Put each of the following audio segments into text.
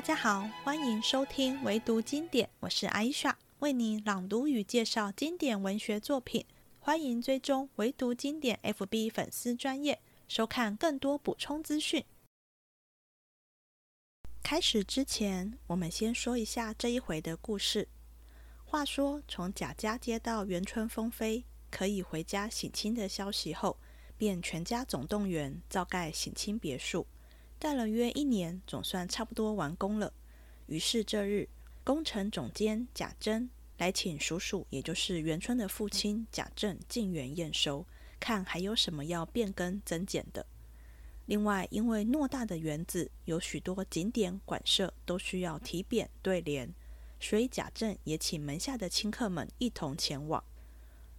大家好，欢迎收听唯读经典，我是艾莎，为你朗读与介绍经典文学作品。欢迎追踪唯读经典 FB 粉丝专业，收看更多补充资讯。开始之前，我们先说一下这一回的故事。话说，从贾家接到元春封妃可以回家省亲的消息后，便全家总动员造盖省亲别墅。盖了约一年，总算差不多完工了。于是这日，工程总监贾珍来请叔叔，也就是元春的父亲贾政进园验收，看还有什么要变更增减的。另外，因为偌大的园子有许多景点馆舍都需要题匾对联，所以贾政也请门下的亲客们一同前往。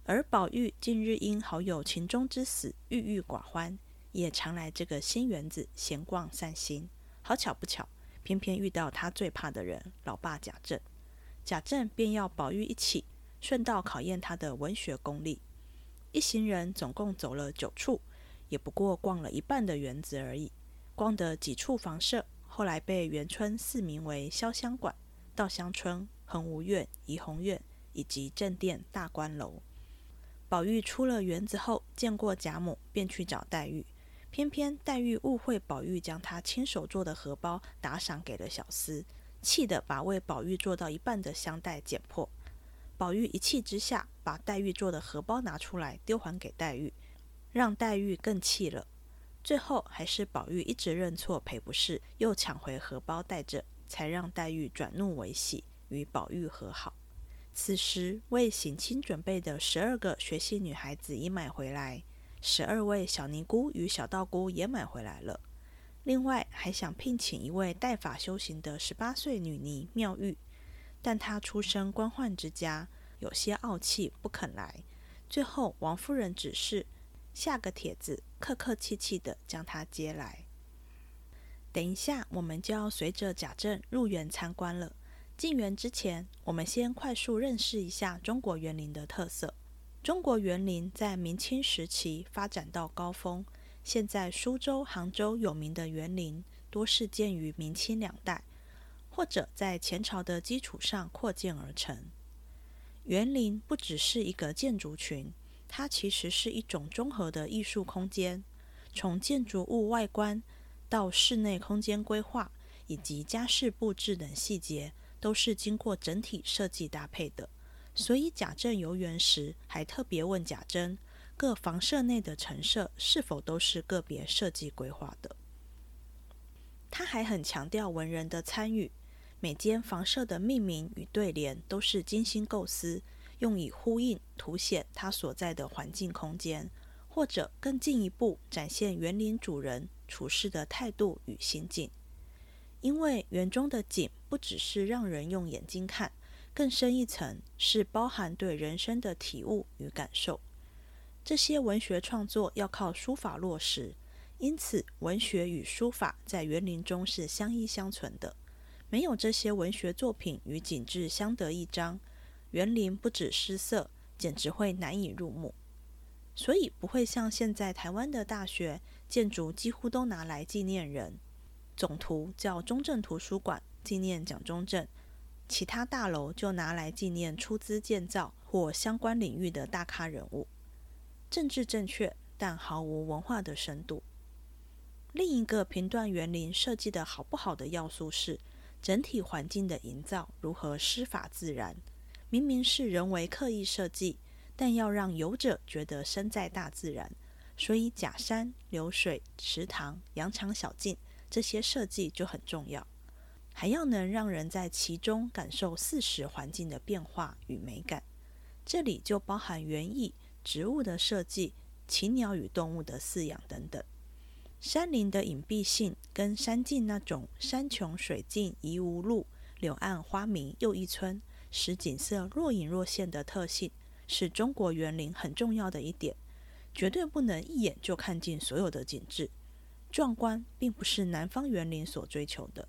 而宝玉近日因好友秦钟之死，郁郁寡欢。也常来这个新园子闲逛散心，好巧不巧，偏偏遇到他最怕的人——老爸贾政。贾政便要宝玉一起，顺道考验他的文学功力。一行人总共走了九处，也不过逛了一半的园子而已。逛的几处房舍，后来被元春赐名为潇湘馆、稻香村、恒芜苑、怡红院以及正殿、大观楼。宝玉出了园子后，见过贾母，便去找黛玉。偏偏黛玉误会宝玉将她亲手做的荷包打赏给了小厮，气得把为宝玉做到一半的香袋剪破。宝玉一气之下，把黛玉做的荷包拿出来丢还给黛玉，让黛玉更气了。最后还是宝玉一直认错赔不是，又抢回荷包带着，才让黛玉转怒为喜，与宝玉和好。此时为省亲准备的十二个学习女孩子已买回来。十二位小尼姑与小道姑也买回来了，另外还想聘请一位代法修行的十八岁女尼妙玉，但她出身官宦之家，有些傲气，不肯来。最后王夫人指示下个帖子，客客气气的将她接来。等一下，我们就要随着贾政入园参观了。进园之前，我们先快速认识一下中国园林的特色。中国园林在明清时期发展到高峰。现在苏州、杭州有名的园林，多是建于明清两代，或者在前朝的基础上扩建而成。园林不只是一个建筑群，它其实是一种综合的艺术空间。从建筑物外观到室内空间规划以及家饰布置等细节，都是经过整体设计搭配的。所以贾政游园时，还特别问贾珍，各房舍内的陈设是否都是个别设计规划的。他还很强调文人的参与，每间房舍的命名与对联都是精心构思，用以呼应、凸显他所在的环境空间，或者更进一步展现园林主人处事的态度与心境。因为园中的景不只是让人用眼睛看。更深一层是包含对人生的体悟与感受。这些文学创作要靠书法落实，因此文学与书法在园林中是相依相存的。没有这些文学作品与景致相得益彰，园林不止失色，简直会难以入目。所以不会像现在台湾的大学建筑几乎都拿来纪念人，总图叫中正图书馆，纪念蒋中正。其他大楼就拿来纪念出资建造或相关领域的大咖人物，政治正确，但毫无文化的深度。另一个评断园林设计的好不好的要素是整体环境的营造如何师法自然。明明是人为刻意设计，但要让游者觉得身在大自然，所以假山、流水、池塘、羊肠小径这些设计就很重要。还要能让人在其中感受四时环境的变化与美感，这里就包含园艺、植物的设计、禽鸟与动物的饲养等等。山林的隐蔽性跟山径那种山穷水尽疑无路，柳暗花明又一村，使景色若隐若现的特性，是中国园林很重要的一点，绝对不能一眼就看尽所有的景致。壮观并不是南方园林所追求的。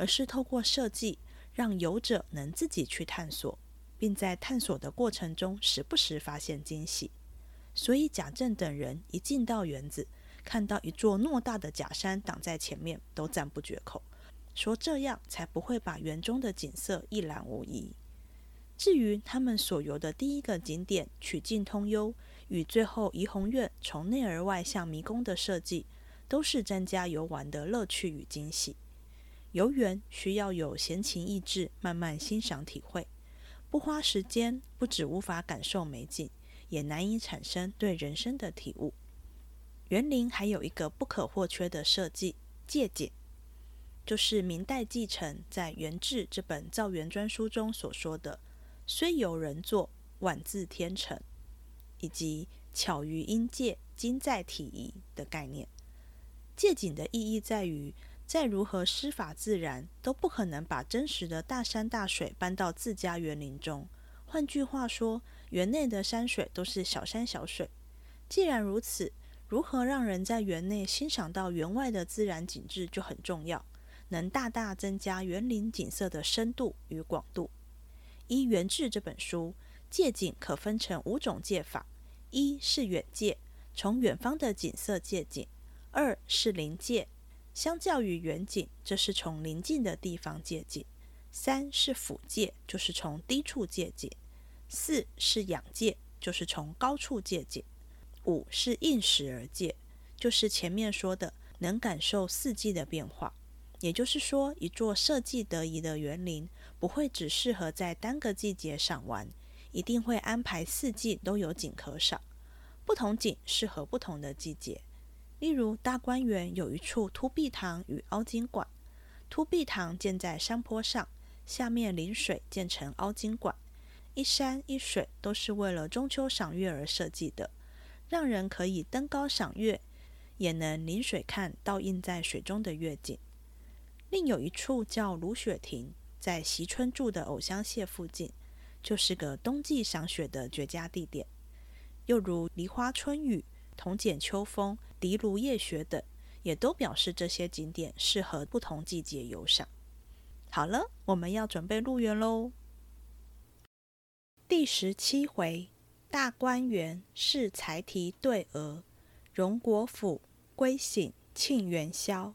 而是透过设计，让游者能自己去探索，并在探索的过程中时不时发现惊喜。所以贾政等人一进到园子，看到一座偌大的假山挡在前面，都赞不绝口，说这样才不会把园中的景色一览无遗。至于他们所游的第一个景点曲径通幽，与最后怡红院从内而外向迷宫的设计，都是增加游玩的乐趣与惊喜。游园需要有闲情逸致，慢慢欣赏体会，不花时间，不止无法感受美景，也难以产生对人生的体悟。园林还有一个不可或缺的设计——借景，就是明代继承在《元志》这本造园专书中所说的。虽有人作，万自天成，以及巧于因借，精在体宜的概念。借景的意义在于，再如何施法自然，都不可能把真实的大山大水搬到自家园林中。换句话说，园内的山水都是小山小水。既然如此，如何让人在园内欣赏到园外的自然景致就很重要，能大大增加园林景色的深度与广度。依《原志》这本书，借景可分成五种借法：一是远借，从远方的景色借景；二是临借，相较于远景，这是从临近的地方借景；三是俯借，就是从低处借景；四是仰借，就是从高处借景；五是应时而借，就是前面说的能感受四季的变化。也就是说，一座设计得宜的园林不会只适合在单个季节赏玩，一定会安排四季都有景可赏。不同景适合不同的季节。例如，大观园有一处凸壁堂与凹晶馆。凸壁堂建在山坡上，下面临水建成凹晶馆，一山一水都是为了中秋赏月而设计的，让人可以登高赏月，也能临水看倒映在水中的月景。另有一处叫芦雪亭，在席春住的藕香榭附近，就是个冬季赏雪的绝佳地点。又如梨花春雨、铜剪秋风、荻芦夜雪等，也都表示这些景点适合不同季节游赏。好了，我们要准备入园喽。第十七回，大观园试才题对额，荣国府归省庆元宵。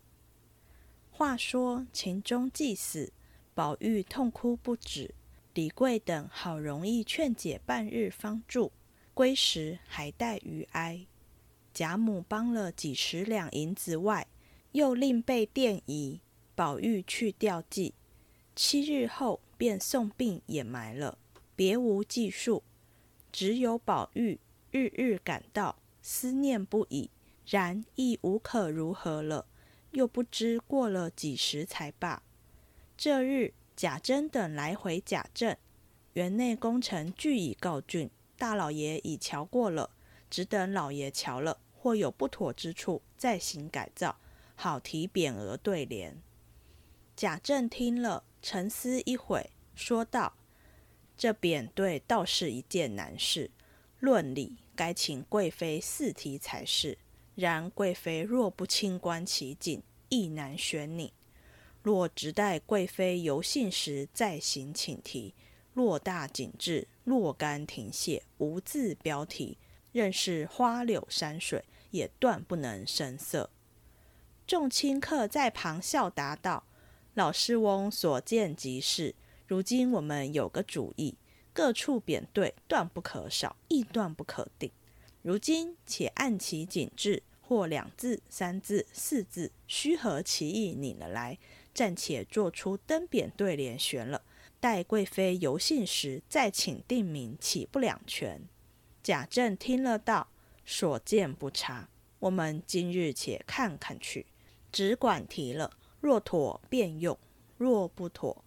话说秦钟既死，宝玉痛哭不止。李贵等好容易劝解半日方住，归时还带余哀。贾母帮了几十两银子外，又另备奠仪，宝玉去吊祭。七日后便送殡掩埋了，别无计数。只有宝玉日日感到思念不已，然亦无可如何了。又不知过了几时才罢。这日贾珍等来回贾政，园内工程俱已告竣，大老爷已瞧过了，只等老爷瞧了，或有不妥之处，再行改造，好提匾额对联。贾政听了，沉思一会，说道：“这匾对倒是一件难事，论理该请贵妃四题才是。”然贵妃若不清观其景，亦难选拟。若只待贵妃游幸时再行请题，落大景致，若干亭榭，无字标题，任是花柳山水，也断不能生色。众亲客在旁笑答道：“老师翁所见即是。如今我们有个主意，各处匾对断不可少，亦断不可定。”如今且按其景致，或两字、三字、四字，虚合其意，拟了来，暂且做出登匾对联悬了。待贵妃游幸时，再请定名，岂不两全？贾政听了道：“所见不差，我们今日且看看去，只管提了。若妥便用，若不妥，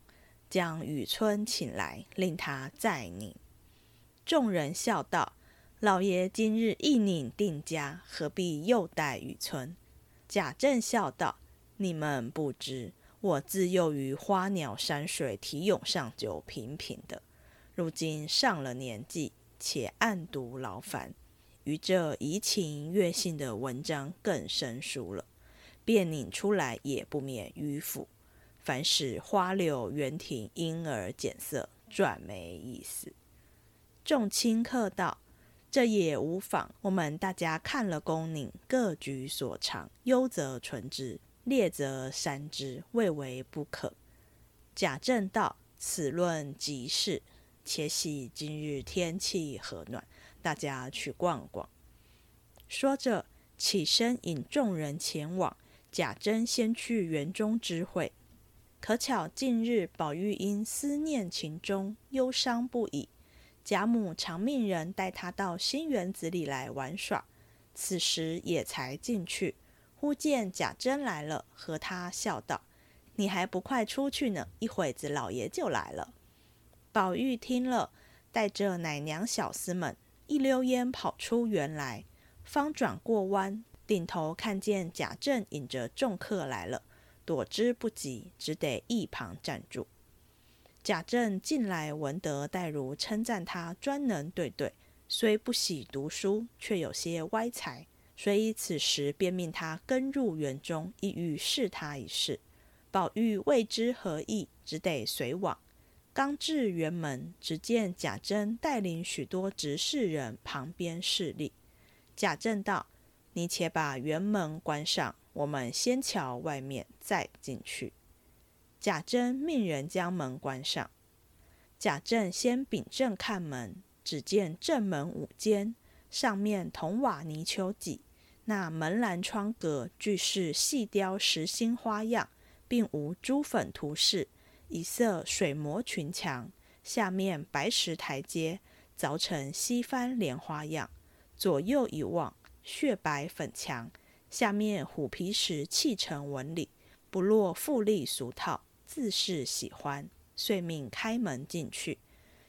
将雨村请来，令他再拟。”众人笑道。老爷今日一拧定家，何必又待雨村？贾政笑道：“你们不知，我自幼于花鸟山水题咏上就平平的，如今上了年纪，且暗读劳烦，于这怡情悦性的文章更生疏了，便拧出来也不免迂腐，凡使花柳园亭因而减色，转没意思。”众亲客道。这也无妨，我们大家看了公拧，各举所长，优则存之；劣则删之，未为不可。”贾政道：“此论极是。且喜今日天气和暖，大家去逛逛。”说着，起身引众人前往。贾珍先去园中知会，可巧近日宝玉因思念情中，忧伤不已。贾母常命人带他到新园子里来玩耍，此时也才进去，忽见贾珍来了，和他笑道：“你还不快出去呢？一会子老爷就来了。”宝玉听了，带着奶娘小厮们一溜烟跑出园来，方转过弯。顶头看见贾政引着众客来了，躲之不及，只得一旁站住。贾政近来闻得黛如称赞他专能对对，虽不喜读书，却有些歪才，所以此时便命他跟入园中，意欲试他一试。宝玉未知何意，只得随往。刚至园门，只见贾珍带领许多执事人旁边侍立。贾政道。你且把园门关上，我们先瞧外面，再进去。贾珍命人将门关上。贾政先秉正看门，只见正门五间，上面铜瓦泥丘脊，那门栏窗格俱是细雕实心花样，并无朱粉涂饰，一色水磨群墙，下面白石台阶，凿成西番莲花样。左右一望。雪白粉墙，下面虎皮石砌成纹理，不落富丽俗套，自是喜欢，遂命开门进去。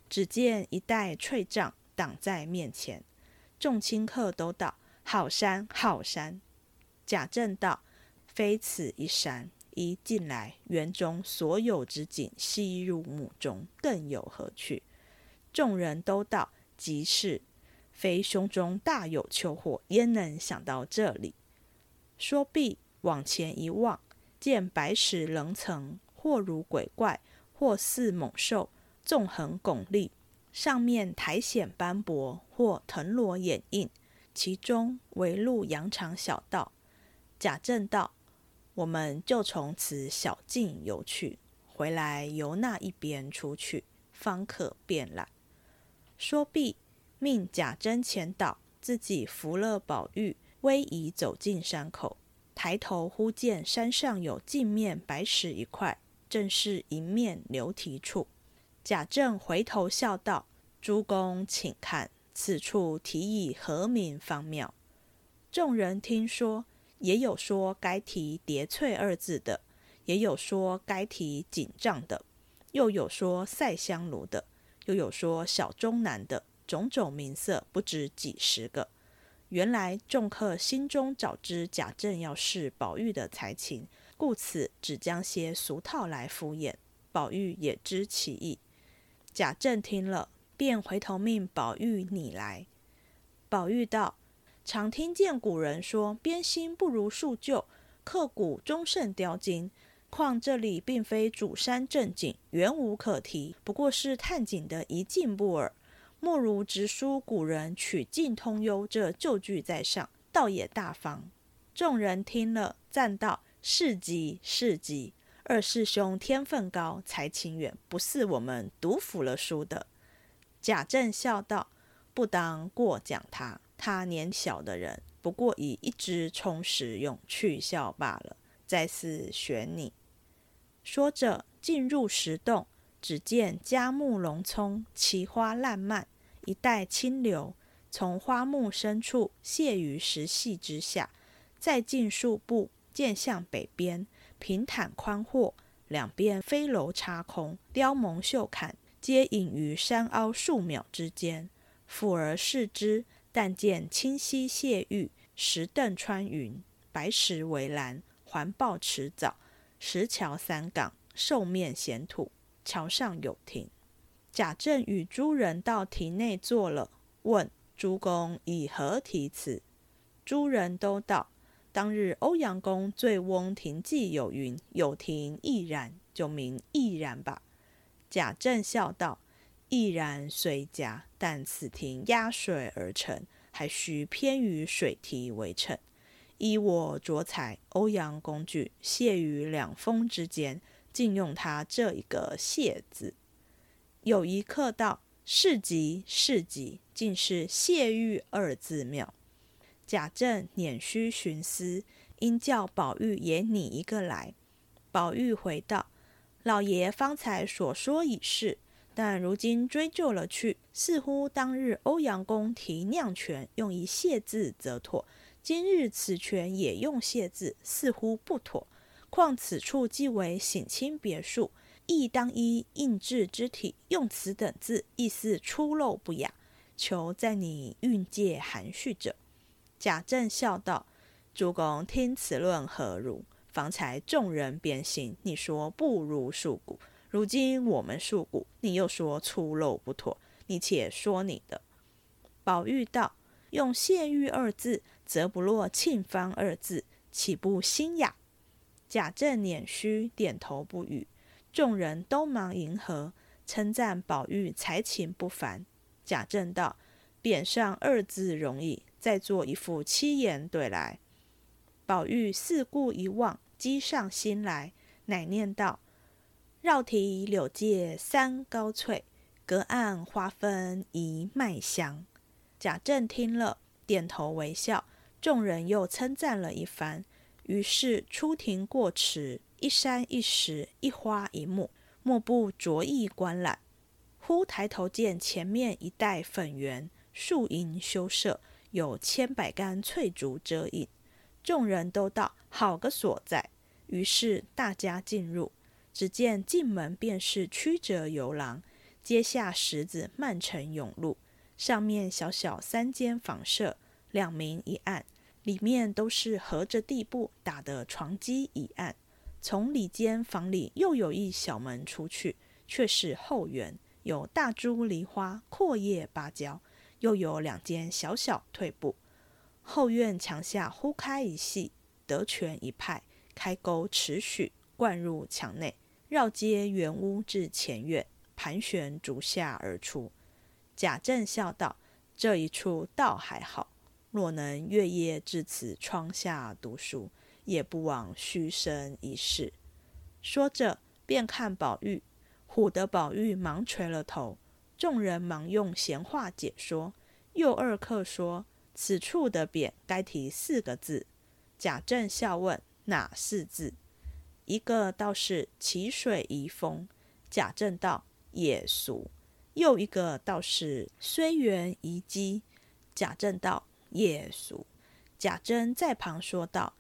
只见一带翠帐挡在面前，众亲客都道：“好山好山。”贾政道：“非此一山，一进来，园中所有之景悉入目中，更有何趣？”众人都道：“即是。”非胸中大有秋火，焉能想到这里？说毕，往前一望，见白石棱层，或如鬼怪，或似猛兽，纵横拱立，上面苔藓斑驳，或藤萝掩映，其中围路羊肠小道。贾政道：“我们就从此小径游去，回来由那一边出去，方可便览。”说毕。命贾珍前导，自己扶了宝玉，微移走进山口。抬头忽见山上有镜面白石一块，正是迎面流题处。贾政回头笑道：“诸公请看，此处题以何名方妙？”众人听说，也有说该题“叠翠”二字的，也有说该题“锦帐”的，又有说“赛香炉”的，又有说“小中南”的。种种名色不止几十个，原来众客心中早知贾政要试宝玉的才情，故此只将些俗套来敷衍。宝玉也知其意。贾政听了，便回头命宝玉你来。宝玉道：“常听见古人说，编新不如述旧，刻古终胜雕金。况这里并非主山正景，原无可提，不过是探景的一进步耳。”莫如直书古人曲径通幽这旧句在上，倒也大方。众人听了，赞道：“是极是极，二师兄天分高，才情远，不似我们读腐了书的。”贾政笑道：“不当过奖他，他年小的人，不过以一支充实用去笑罢了。再次选你。”说着，进入石洞。只见佳木龙葱，奇花烂漫，一带清流从花木深处泻于石隙之下。再进数步，见向北边平坦宽阔，两边飞楼插空，雕蒙秀槛，皆隐于山凹树苗之间。俯而视之，但见清溪泻玉，石凳穿云，白石围栏，环抱池藻，石桥三港，兽面衔土。桥上有亭，贾政与诸人到亭内坐了，问诸公以何题词？诸人都道：当日欧阳公醉翁亭记有云：“有亭亦然，就名亦然吧。”贾政笑道：“亦然虽佳，但此亭压水而成，还需偏于水题为称。依我着彩，欧阳公举谢于两峰之间，竟用他这一个谢字。有一客道：“是吉是吉，竟是谢玉二字妙。”贾政捻须寻思，应叫宝玉也拟一个来。宝玉回道：“老爷方才所说已是。”但如今追究了去，似乎当日欧阳公提酿泉用一谢字则妥，今日此泉也用谢字，似乎不妥。况此处既为省亲别墅，亦当依印制之体用此等字，意思出漏不雅，求在你运界含蓄者。贾政笑道：“主公听此论何如？方才众人便信，你说不如数古。”如今我们诉古，你又说粗陋不妥，你且说你的。宝玉道：“用谢玉二字，则不落沁芳二字，岂不新雅？”贾政捻须点头不语，众人都忙迎合，称赞宝玉才情不凡。贾政道：“匾上二字容易，再做一副七言对来。”宝玉四顾一望，积上心来，乃念道。绕堤柳借三高翠，隔岸花分一麦香。贾政听了，点头微笑。众人又称赞了一番。于是出庭过池，一山一石，一花一木，莫不着意观览。忽抬头见前面一带粉园，树荫修设，有千百竿翠竹遮影。众人都道好个所在。于是大家进入。只见进门便是曲折游廊，阶下石子漫成甬路，上面小小三间房舍，两明一暗，里面都是合着地布打的床基一案。从里间房里又有一小门出去，却是后园，有大株梨花阔叶芭蕉，又有两间小小退步。后院墙下忽开一隙，得泉一派，开沟尺许，灌入墙内。绕街圆屋至前院，盘旋竹下而出。贾政笑道：“这一处倒还好，若能月夜至此窗下读书，也不枉虚生一世。”说着，便看宝玉，唬得宝玉忙垂了头。众人忙用闲话解说。又二客说：“此处的匾该题四个字。”贾政笑问：“哪四字？”一个倒是奇水遗风，贾政道也俗；又一个倒是虽缘遗迹，贾政道也俗。贾珍在旁说道：“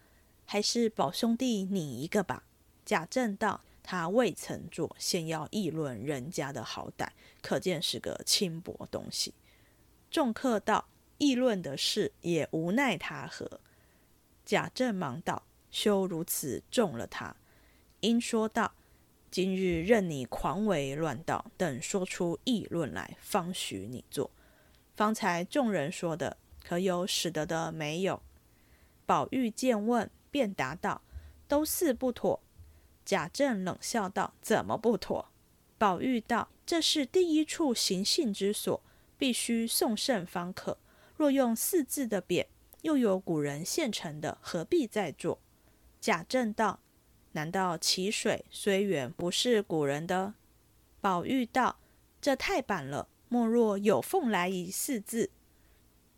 还是宝兄弟你一个吧。”贾政道：“他未曾做，先要议论人家的好歹，可见是个轻薄东西。”众客道：“议论的事也无奈他何。”贾政忙道：“休如此重了他。”因说道：“今日任你狂为乱道，等说出议论来，方许你做。方才众人说的，可有使得的没有？”宝玉见问，便答道：“都似不妥。”贾政冷笑道：“怎么不妥？”宝玉道：“这是第一处行信之所，必须送圣方可。若用四字的匾，又有古人现成的，何必再做？”贾政道。难道齐水虽远不是古人的？宝玉道：“这太板了。莫若有凤来仪四字。”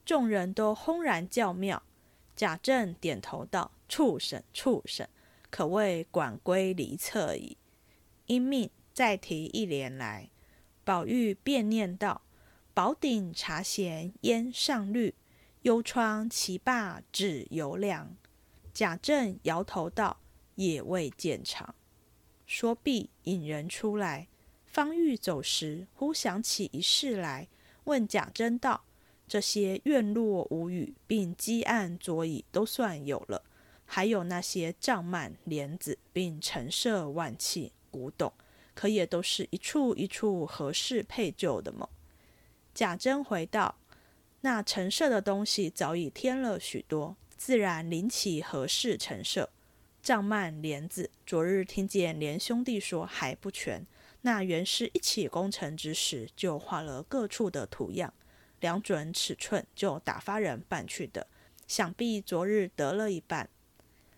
众人都轰然叫妙。贾政点头道：“畜生，畜生，可谓管归离侧矣。”因命再提一联来。宝玉便念道：“宝鼎茶闲烟上绿，幽窗棋罢纸犹凉。”贾政摇头道。也未见长。说毕，引人出来。方欲走时，忽想起一事来，问贾珍道：“这些院落屋宇，并积案桌椅，都算有了；还有那些帐幔帘子，并陈设万器古董，可也都是一处一处合适配就的么？”贾珍回道：“那陈设的东西早已添了许多，自然临其合适陈设。”帐幔帘子，昨日听见连兄弟说还不全。那原是一起工程之时，就画了各处的图样，量准尺寸，就打发人办去的。想必昨日得了一半。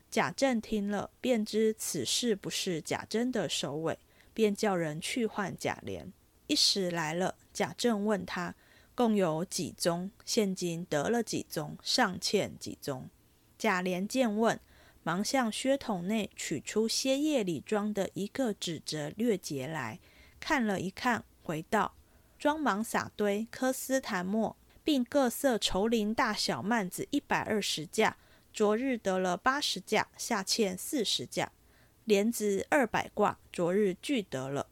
贾政听了，便知此事不是贾珍的首尾，便叫人去唤贾琏。一时来了，贾政问他共有几宗，现今得了几宗，尚欠几宗。贾琏见问，忙向靴筒内取出歇业里装的一个纸折略节来看了一看，回道：“装忙撒堆科斯檀墨，并各色绸绫大小幔子一百二十架。”昨日得了八十架，下欠四十架；帘子二百挂，昨日俱得了。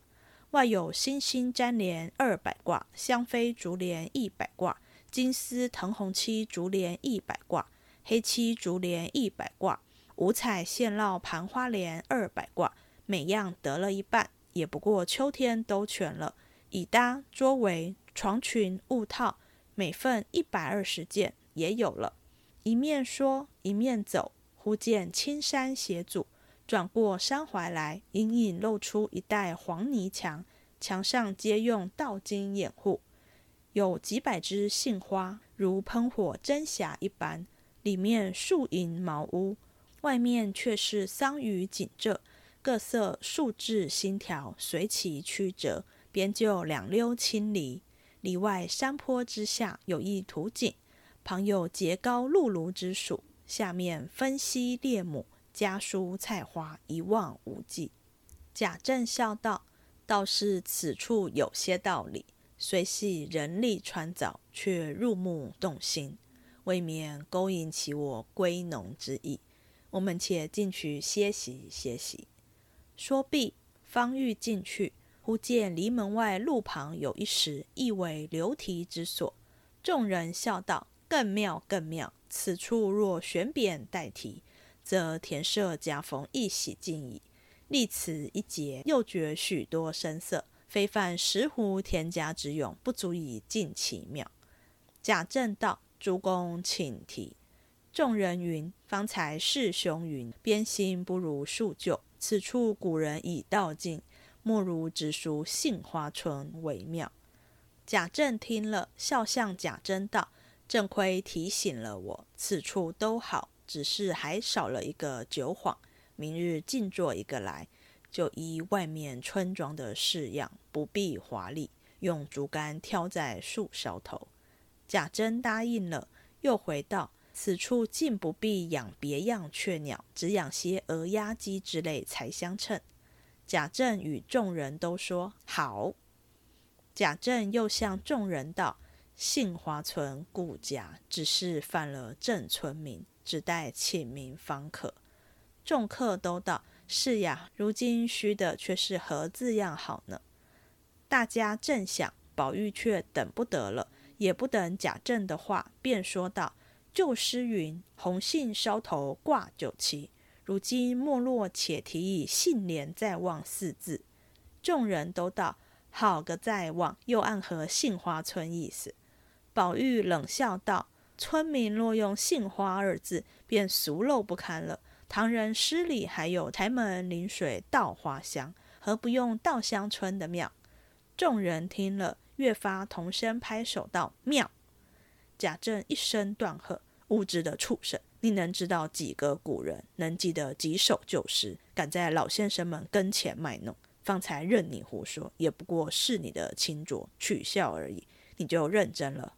外有星星粘帘二百挂，香妃竹帘一百挂，金丝藤红漆竹帘一百挂，黑漆竹帘一百挂，五彩线绕盘花帘二百挂，每样得了一半，也不过秋天都全了。椅搭、桌围、床裙、物套，每份一百二十件，也有了。一面说，一面走，忽见青山斜阻，转过山怀来，隐隐露出一带黄泥墙，墙上皆用道金掩护，有几百枝杏花，如喷火真霞一般。里面树影茅屋，外面却是桑榆锦仄，各色树枝新条随其曲折，边就两溜青篱。里外山坡之下有一土井。旁有结高露庐之属，下面分溪列亩，家蔬菜花一望无际。贾政笑道：“倒是此处有些道理，虽系人力穿凿，却入目动心，未免勾引起我归农之意。我们且进去歇息歇息。”说毕，方欲进去，忽见篱门外路旁有一石，意为流题之所。众人笑道。更妙，更妙！此处若悬匾代题，则田舍家逢一喜尽矣。立此一节，又觉许多声色，非犯石湖田家之勇，不足以尽其妙。贾政道：“诸公请提。”众人云：“方才师兄云，边心不如树旧。此处古人已道尽，莫如直书杏花村为妙。”贾政听了，笑向贾珍道。正亏提醒了我，此处都好，只是还少了一个酒幌。明日尽做一个来，就依外面村庄的式样，不必华丽，用竹竿挑在树梢头。贾珍答应了，又回道：此处竟不必养别样雀鸟，只养些鹅鸭鸡之类才相称。贾政与众人都说好。贾政又向众人道。杏花村顾家只是犯了正村名，只待请名方可。众客都道是呀，如今虚的却是何字样好呢？大家正想，宝玉却等不得了，也不等贾政的话，便说道：“旧诗云‘红杏梢头挂酒旗’，如今没落，且提以‘杏帘在望’四字。”众人都道：“好个在望！”又暗合杏花村意思。宝玉冷笑道：“村民若用杏花二字，便俗陋不堪了。唐人诗里还有‘台门临水稻花香’，何不用稻香村的妙？”众人听了，越发同声拍手道：“妙！”贾政一声断喝：“无知的畜生！你能知道几个古人？能记得几首旧诗？敢在老先生们跟前卖弄？方才任你胡说，也不过是你的清浊取笑而已。你就认真了。”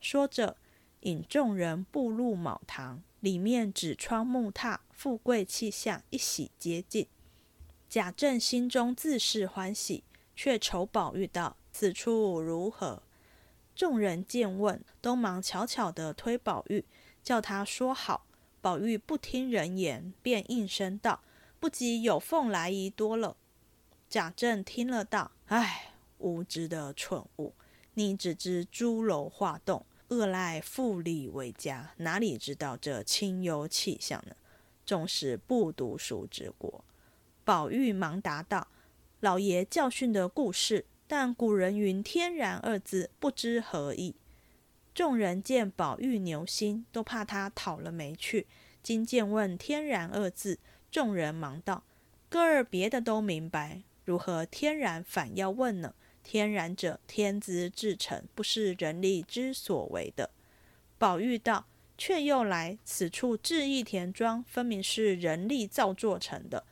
说着，引众人步入卯堂，里面纸窗木榻，富贵气象一洗接近。贾政心中自是欢喜，却愁宝玉道：“此处如何？”众人见问，都忙悄悄地推宝玉，叫他说好。宝玉不听人言，便应声道：“不及有凤来仪多了。”贾政听了道：“唉，无知的蠢物，你只知朱楼画栋。”恶赖富丽为家，哪里知道这清幽气象呢？终是不读书之过。宝玉忙答道：“老爷教训的故事，但古人云‘天然’二字，不知何意。”众人见宝玉牛心，都怕他讨了没趣。今见问“天然”二字，众人忙道：“哥儿别的都明白，如何天然反要问呢？”天然者，天资至成，不是人力之所为的。宝玉道：“却又来此处置义田庄，分明是人力造作成的。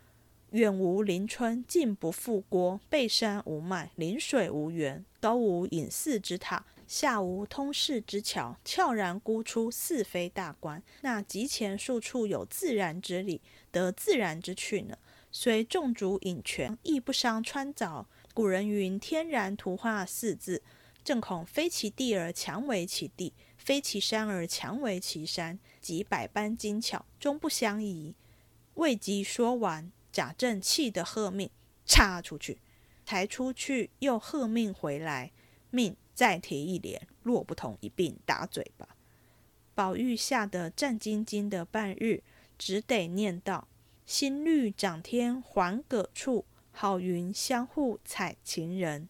远无邻村，近不复郭。背山无脉，临水无源。高无隐寺之塔，下无通市之桥。悄然孤出，似非大观。那极前数处有自然之理，得自然之趣呢？虽众竹引泉，亦不伤川藻。古人云：“天然图画四字，正恐非其地而强为其地，非其山而强为其山。即百般精巧，终不相宜。”未及说完。贾政气得喝命，插出去，抬出去又喝命回来，命再提一连，若不同一并打嘴巴。宝玉吓得战兢兢的半日，只得念道：“新绿长天还葛处，好云相互采情人。”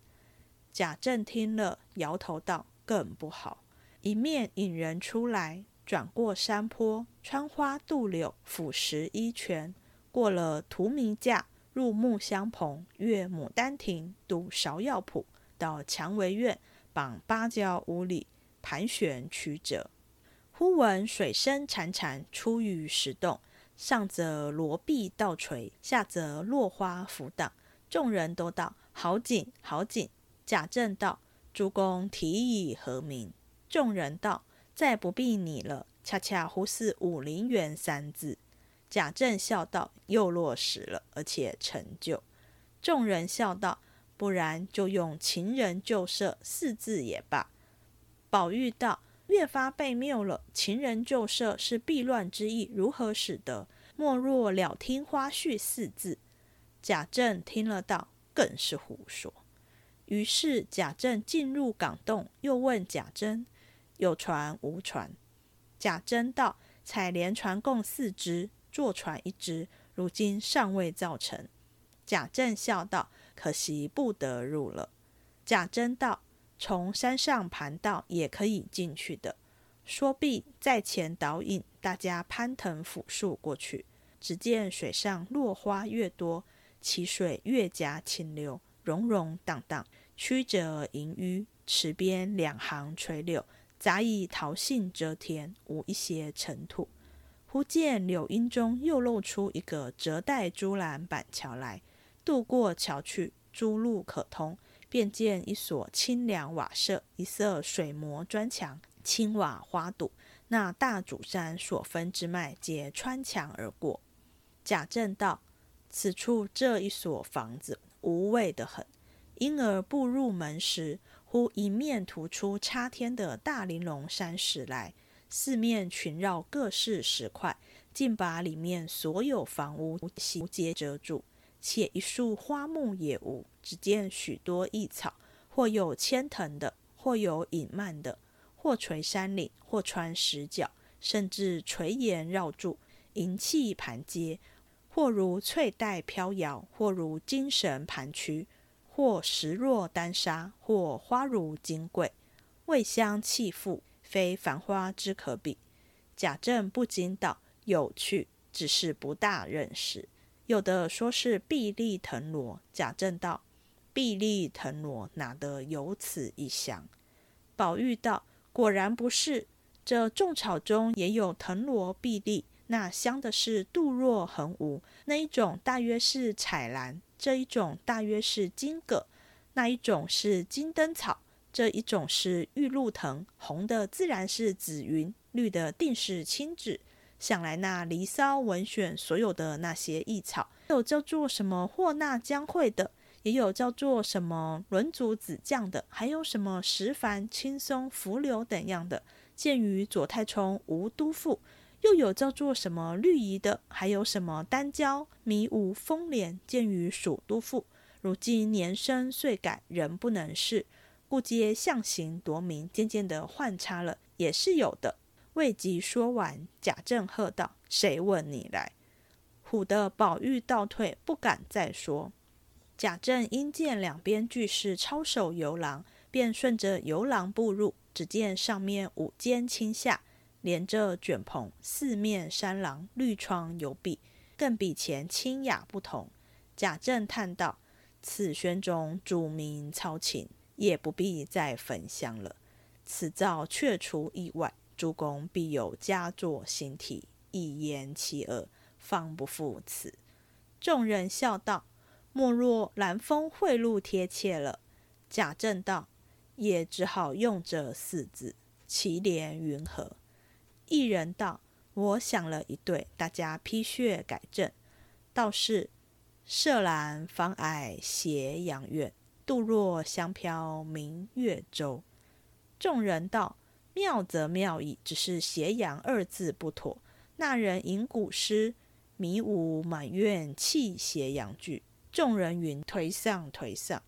贾政听了，摇头道：“更不好。”一面引人出来，转过山坡，穿花渡柳，俯拾一泉。过了荼蘼架，入木香棚，越牡丹亭，渡芍药圃，到蔷薇院，傍芭蕉屋里，盘旋曲折。忽闻水声潺潺，出于石洞，上则罗壁倒垂，下则落花浮荡。众人都道好景，好景。贾政道：“诸公提以何名？”众人道：“再不必你了，恰恰忽似武陵源三字。”贾政笑道：“又落实了，而且成就。”众人笑道：“不然就用‘情人旧舍’四字也罢。”宝玉道：“越发被谬了。‘情人旧舍’是避乱之意，如何使得？莫若‘了听花絮’四字。”贾政听了道：“更是胡说。”于是贾政进入港洞，又问贾珍：“有船无船？”贾珍道：“采莲船共四只。”坐船一只，如今尚未造成。贾政笑道：“可惜不得入了。”贾珍道：“从山上盘道也可以进去的。”说毕，在前导引大家攀藤抚树过去。只见水上落花越多，其水越加清流，溶溶荡荡，曲折萦纡。池边两行垂柳，杂以桃杏遮天，无一些尘土。忽见柳荫中又露出一个折带朱栏板桥来，渡过桥去，诸路可通。便见一所清凉瓦舍，一色水磨砖墙，青瓦花堵。那大主山所分之脉，皆穿墙而过。贾政道：“此处这一所房子，无味的很。”因而步入门时，忽一面突出插天的大玲珑山石来。四面群绕各式石块，竟把里面所有房屋皆遮住，且一树花木也无。只见许多异草，或有牵藤的，或有隐蔓的，或垂山岭，或穿石角，甚至垂岩绕柱，银器盘阶，或如翠带飘摇，或如金绳盘曲，或石若丹砂，或花如金桂，味香气馥。非繁花之可比。贾政不禁道：“有趣，只是不大认识。”有的说是碧丽藤萝。贾政道：“碧丽藤萝哪得有此一香？”宝玉道：“果然不是。这种草中也有藤萝碧丽，那香的是杜若横无。那一种大约是彩兰，这一种大约是金葛，那一种是金灯草。”这一种是玉露藤，红的自然是紫云，绿的定是青芷。想来那《离骚》文选所有的那些异草，有叫做什么霍纳江蕙的，也有叫做什么轮足子将的，还有什么石凡、青松、浮柳等样的。见于左太冲、吴都赋，又有叫做什么绿夷的，还有什么丹椒、迷芜、风莲，见于蜀都赋。如今年深岁改，人不能事。故皆象形夺名，渐渐的换差了，也是有的。未及说完，贾政喝道：“谁问你来？”唬得宝玉倒退，不敢再说。贾政因见两边俱是抄手游廊，便顺着游廊步入。只见上面五间倾下，连着卷棚，四面山廊，绿窗油壁，更比前清雅不同。贾政叹道：“此轩中主名操琴。”也不必再焚香了。此造却除意外，诸公必有佳作新题，一言其二，方不负此。”众人笑道：“莫若蓝风贿赂贴切了。”贾政道：“也只好用这四字，其连云何？”一人道：“我想了一对，大家批阅改正。道是：射兰方矮斜阳院，杜若香飘明月洲。”众人道：“妙则妙矣，只是斜阳二字不妥。那人吟古诗。”迷舞满院泣斜阳句，众人云颓丧颓丧。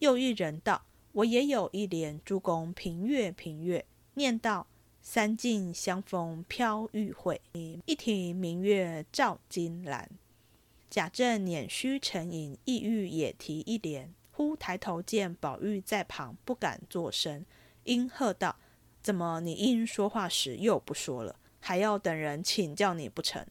又一人道：“我也有一联，诸公平月平月。”念道：“三径相逢飘玉会，一庭明月照金兰。”贾政捻须沉吟，意欲也提一联，忽抬头见宝玉在旁，不敢。作声，因喝道：“怎么你因说话时又不说了？还要等人请教你不成？”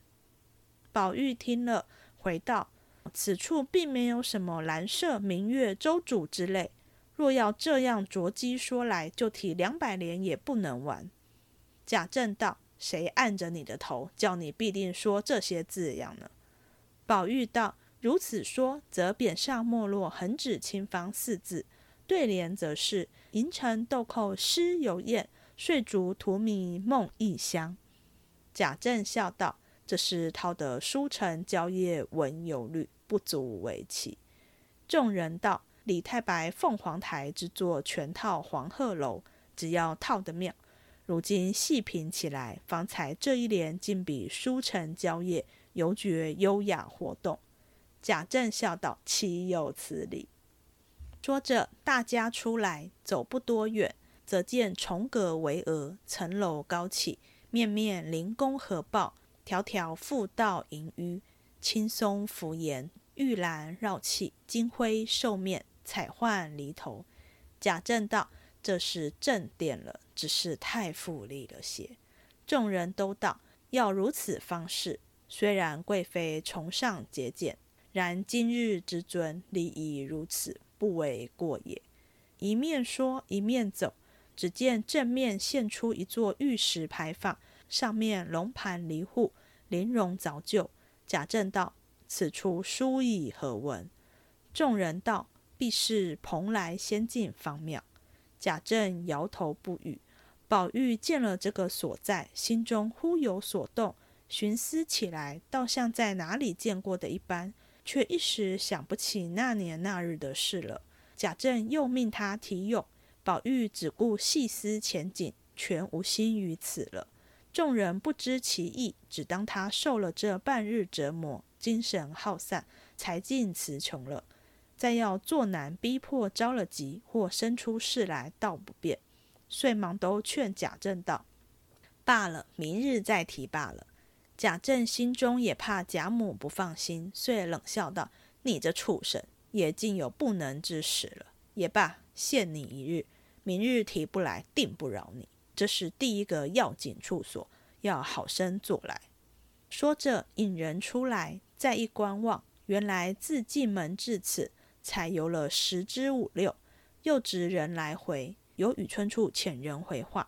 宝玉听了，回道：“此处并没有什么蓝色、明月、周主之类。若要这样着机说来，就提两百年也不能完。”贾政道：“谁按着你的头，叫你必定说这些字样呢？”宝玉道：“如此说，则匾上没落‘横指清芳’四字，对联则是‘银城豆蔻诗犹艳，睡竹荼蘼梦异香’。”贾政笑道。这是套得书城蕉叶文有律，不足为奇。众人道：“李太白凤凰台之作全套黄鹤楼，只要套得妙。如今细品起来，方才这一联竟比书城蕉叶犹觉优雅活动。”贾政笑道：“岂有此理！”说着，大家出来，走不多远，则见重阁巍峨，层楼高起，面面临宫合抱。条条复道盈纡，青松拂檐，玉兰绕砌，金辉兽面，彩幻离头。贾政道：“这是正殿了，只是太富丽了些。”众人都道：“要如此方式。虽然贵妃崇尚节俭，然今日之尊，礼仪如此，不为过也。”一面说，一面走，只见正面现出一座玉石牌坊。上面龙盘离户，玲珑凿就。贾政道：“此处书以何文？”众人道：“必是蓬莱仙境方妙。”贾政摇头不语。宝玉见了这个所在，心中忽有所动，寻思起来，倒像在哪里见过的一般，却一时想不起那年那日的事了。贾政又命他提咏，宝玉只顾细思前景，全无心于此了。众人不知其意，只当他受了这半日折磨，精神耗散，才尽词穷了。再要作难逼迫，着了急或生出事来，倒不便，遂忙都劝贾政道：“罢了，明日再提罢了。”贾政心中也怕贾母不放心，遂冷笑道：“你这畜生，也竟有不能之时了。也罢，限你一日，明日提不来，定不饶你。”这是第一个要紧处所，要好生做来。说着，引人出来，再一观望，原来自进门至此，才游了十之五六。又值人来回，有雨春处遣人回话。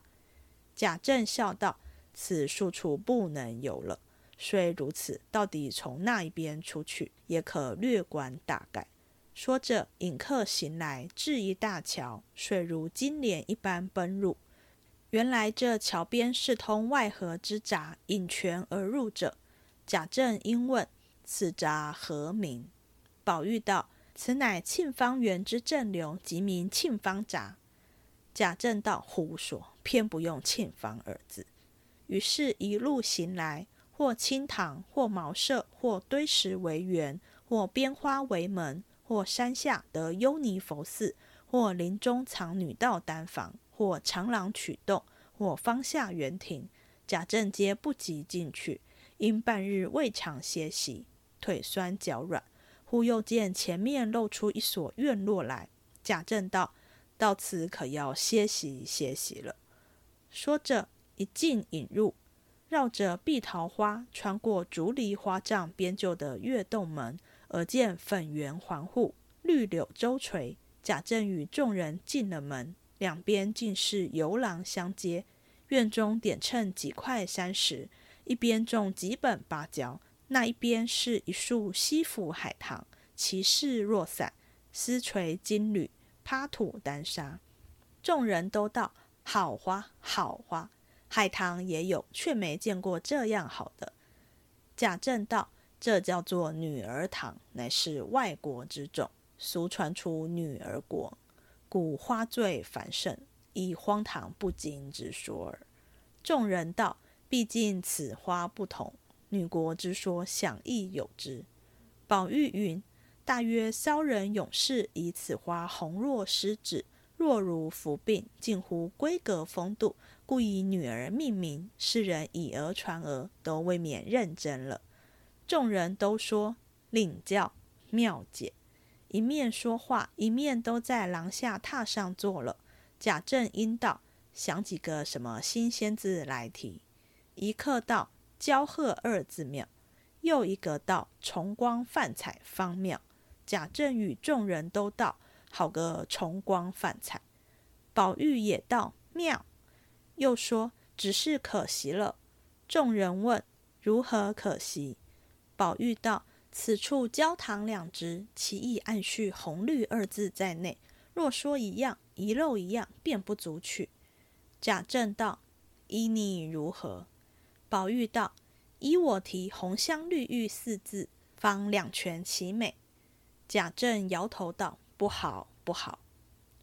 贾政笑道：“此数处不能游了。虽如此，到底从那一边出去，也可略观大概。”说着，引客行来，至一大桥，水如金莲一般奔入。原来这桥边是通外河之闸，引泉而入者。贾政因问：“此闸何名？”宝玉道：“此乃沁芳园之正流，即名沁芳闸。”贾政道：“胡说，偏不用沁芳二字。”于是，一路行来，或清塘，或茅舍，或堆石为园，或编花为门，或山下得幽尼佛寺，或林中藏女道丹房。或长廊曲洞，或方下园亭，贾政皆不及进去，因半日未尝歇息，腿酸脚软。忽又见前面露出一所院落来，贾政道：“到此可要歇息歇息了。”说着，一进引入，绕着碧桃花，穿过竹篱花帐编就的月洞门，而见粉圆环护，绿柳周垂。贾政与众人进了门。两边尽是游廊相接，院中点衬几块山石，一边种几本芭蕉，那一边是一束西府海棠，其势若伞，丝垂金缕，趴土丹砂。众人都道好花，好花。海棠也有，却没见过这样好的。贾政道：“这叫做女儿堂，乃是外国之种，俗传出女儿国，古花最繁盛，以荒唐不经之说耳。”众人道：“毕竟此花不同，女国之说，想亦有之。”宝玉云：“大约骚人勇士以此花红若狮子，若如伏病，近乎闺阁风度。”故以女儿命名，世人以讹传讹，都未免认真了。众人都说领教妙解，一面说话，一面都在廊下榻上坐了。贾政应道：“想几个什么新鲜字来提？”一刻道：“交贺二字妙。”又一个道：“重光泛彩方妙。”贾政与众人都道：“好个重光泛彩。”宝玉也道：“妙。”又说：“只是可惜了。”众人问：“如何可惜？”宝玉道：“此处焦糖两值，其意暗蓄红绿二字在内。若说一样，遗漏一样，便不足取。”贾政道：“依你如何？”宝玉道：“依我提‘红香绿玉’四字，方两全其美。”贾政摇头道：“不好，不好。”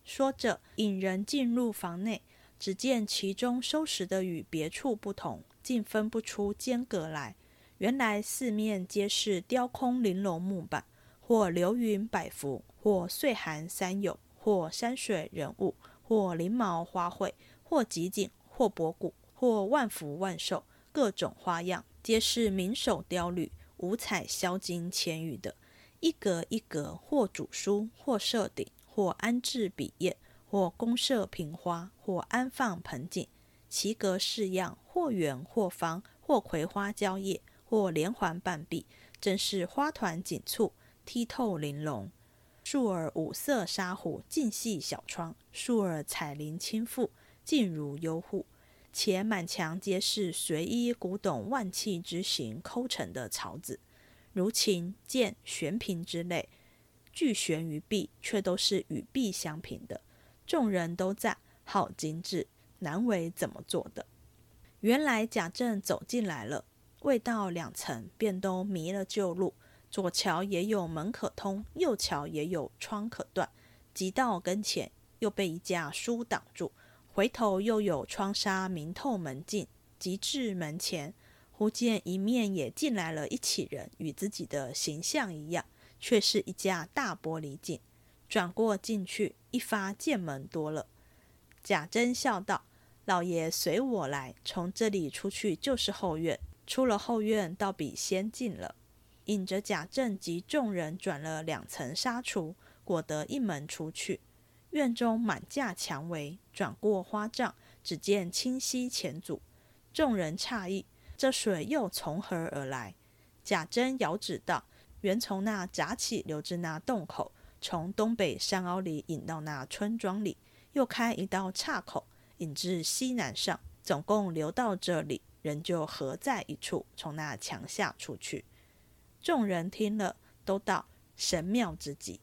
说着，引人进入房内。只见其中收拾的与别处不同，竟分不出间隔来。原来四面皆是雕空玲珑木板，或流云百幅，或岁寒山有，或山水人物，或翎毛花卉，或集锦，或博古，或万福万寿，各种花样，皆是名手雕铝，五彩销金千余的。一格一格，或主书，或设顶，或安置笔砚。或公设瓶花，或安放盆景，其格式样，或圆或方，或葵花蕉叶，或连环半壁，真是花团锦簇，剔透玲珑。数耳五色纱壶，尽系小窗；数耳彩绫轻覆，尽如幽户。且满墙皆是随意古董万器之形抠成的草纸，如琴、剑、悬瓶之类，俱悬于壁，却都是与壁相平的。众人都赞好精致，难为怎么做的。原来贾政走进来了，未到两层，便都迷了旧路。左桥也有门可通，右桥也有窗可断。即到跟前，又被一架书挡住。回头又有窗纱明透门径，即至门前，忽见一面也进来了一起人，与自己的形象一样，却是一架大玻璃镜。转过进去，一发剑门多了。贾珍笑道：“老爷随我来，从这里出去就是后院。出了后院，倒比先进了。”引着贾政及众人转了两层纱橱，果得一门出去。院中满架蔷薇，转过花帐，只见清溪前阻。众人诧异：这水又从何而来？贾珍遥指道：“原从那闸起流至那洞口。”从东北山坳里引到那村庄里，又开一道岔口引至西南上，总共流到这里，人就合在一处，从那墙下出去。众人听了，都道神妙之极。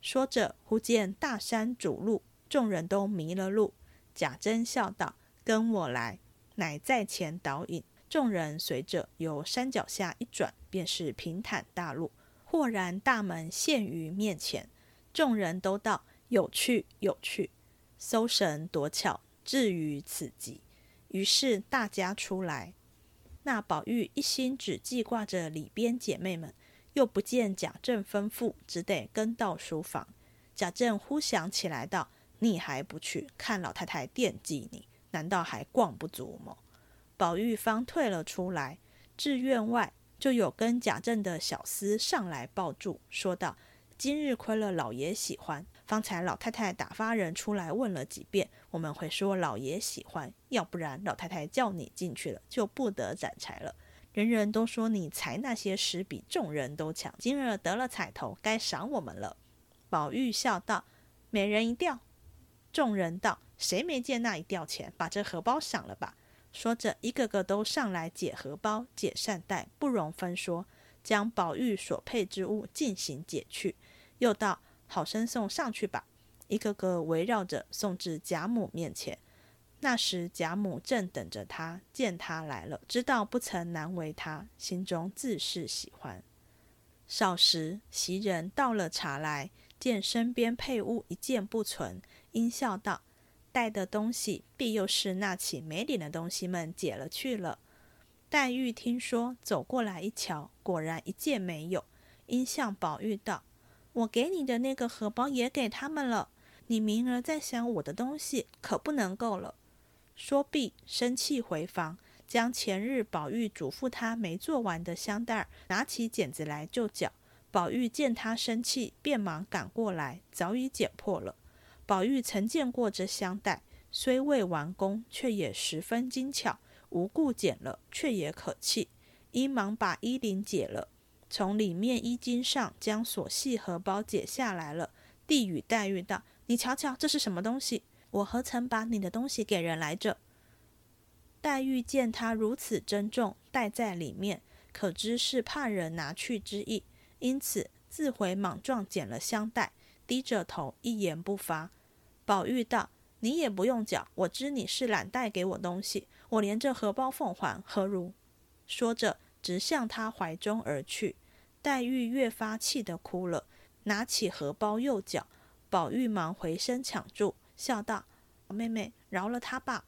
说着，忽见大山阻路，众人都迷了路。贾珍笑道：“跟我来。”乃在前导引，众人随着，由山脚下一转，便是平坦大路。豁然大门现于面前。众人都道有趣有趣，搜神夺巧，至于此极。于是大家出来。那宝玉一心只记挂着里边姐妹们，又不见贾政吩咐，只得跟到书房。贾政忽想起来道：“你还不去，看老太太惦记你，难道还逛不足么？”宝玉方退了出来，至院外，就有跟贾政的小厮上来抱住，说道。今日亏了老爷喜欢，方才老太太打发人出来问了几遍，我们会说老爷喜欢，要不然老太太叫你进去了，就不得攒柴了。人人都说你才那些诗比众人都强，今日得了彩头，该赏我们了。宝玉笑道：“每人一吊。”众人道：“谁没见那一吊钱？把这荷包赏了吧。”说着，一个个都上来解荷包、解扇袋，不容分说，将宝玉所配之物进行解去。又道：“好生送上去吧。”一个个围绕着送至贾母面前。那时贾母正等着他，见他来了，知道不曾难为他，心中自是喜欢。少时袭人倒了茶来，见身边配物一件不存，阴笑道：“带的东西必又是那起没脸的东西们解了去了。”黛玉听说，走过来一瞧，果然一件没有，因向宝玉道：“我给你的那个荷包也给他们了。”你明儿再想我的东西，可不能够了。说毕，生气回房，将前日宝玉嘱咐他没做完的香袋拿起剪子来就绞。宝玉见他生气，便忙赶过来，早已剪破了。宝玉曾见过这香袋，虽未完工，却也十分精巧。无故剪了，却也可气，因忙把衣领解了，从里面衣襟上将锁细荷包解下来了，递与黛玉道。你瞧瞧，这是什么东西？我何曾把你的东西给人来着？黛玉见他如此珍重，带在里面，可知是怕人拿去之意，因此自回莽撞捡了香袋，低着头一言不发。宝玉道：“你也不用讲，我知你是懒带给我东西，我连这荷包奉还，何如？”说着，直向他怀中而去。黛玉越发气得哭了，拿起荷包又搅。宝玉忙回身抢住，笑道：“妹妹，饶了他吧。”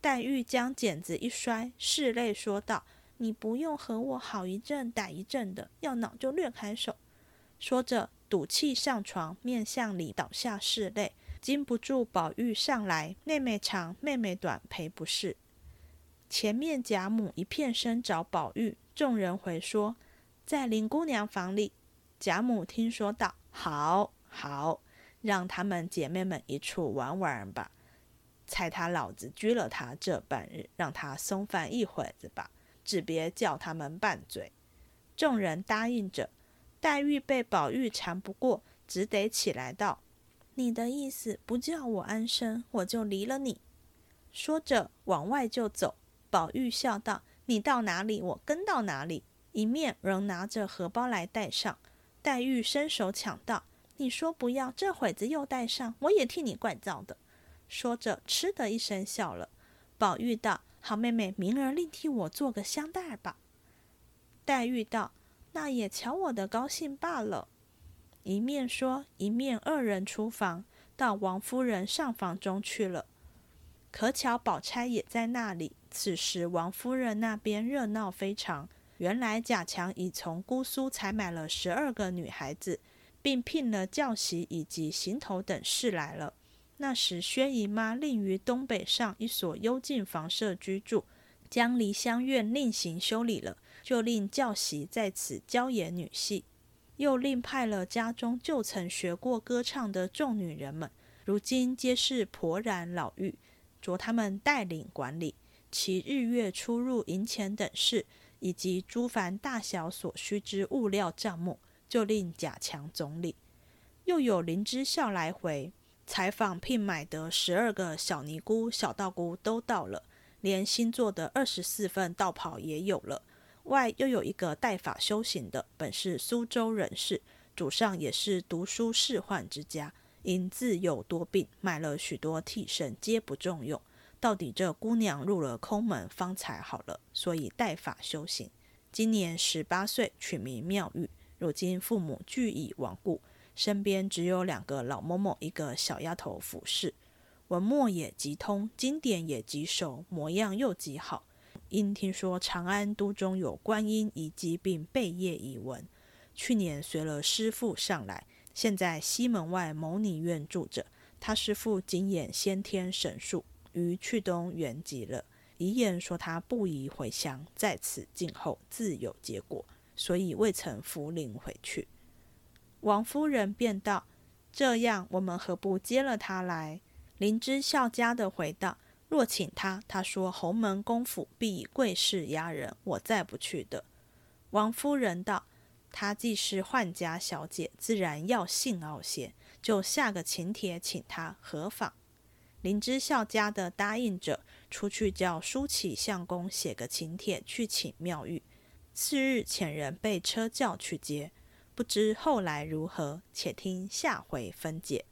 黛玉将剪子一摔，拭泪说道：“你不用和我好一阵歹一阵的，要恼就略开手。”说着，赌气上床，面向里倒下拭泪，禁不住宝玉上来：“妹妹长，妹妹短，赔不是。”前面贾母一片声找宝玉，众人回说：“在林姑娘房里。”贾母听说道：“好，好。”让他们姐妹们一处玩玩吧，猜他老子拘了他这半日，让他松饭一会子吧，只别叫他们拌嘴。众人答应着。黛玉被宝玉缠不过，只得起来道：“你的意思不叫我安生，我就离了你。”说着往外就走。宝玉笑道：“你到哪里，我跟到哪里。”一面仍拿着荷包来带上。黛玉伸手抢道。你说不要，这会子又带上，我也替你怪造的。说着，嗤的一声笑了。宝玉道：“好妹妹，明儿另替我做个香袋吧。”黛玉道：“那也瞧我的高兴罢了。”一面说，一面二人出房，到王夫人上房中去了。可巧宝钗也在那里。此时王夫人那边热闹非常。原来贾强已从姑苏采买了十二个女孩子。并聘了教习以及行头等事来了。那时薛姨妈另于东北上一所幽静房舍居住，将梨香院另行修理了，就令教习在此教演女戏，又另派了家中就曾学过歌唱的众女人们，如今皆是婆然老妪，着他们带领管理其日月出入银钱等事，以及诸凡大小所需之物料账目。就令贾强总理，又有林之孝来回采访聘买的十二个小尼姑、小道姑都到了，连新做的二十四份道袍也有了。外又有一个代法修行的，本是苏州人士，祖上也是读书仕宦之家，因自幼多病，买了许多替身，皆不中用。到底这姑娘入了空门，方才好了，所以代法修行。今年十八岁，取名妙玉。如今父母俱已亡故，身边只有两个老嬷嬷，一个小丫头服侍。文墨也极通，经典也极熟，模样又极好。因听说长安都中有观音遗迹，并贝叶遗文，去年随了师父上来，现在西门外某女院住着。他师父经演先天神术，于去东圆寂了。遗言说他不宜回乡，在此静候，自有结果。所以未曾扶灵回去，王夫人便道：“这样，我们何不接了他来？”林之孝家的回道：“若请他，他说侯门公府必以贵势压人，我再不去的。”王夫人道：“她既是宦家小姐，自然要性傲些，就下个请帖请他何妨？”林之孝家的答应者出去叫舒启相公写个请帖去请妙玉。次日遣人被车轿去接，不知后来如何，且听下回分解。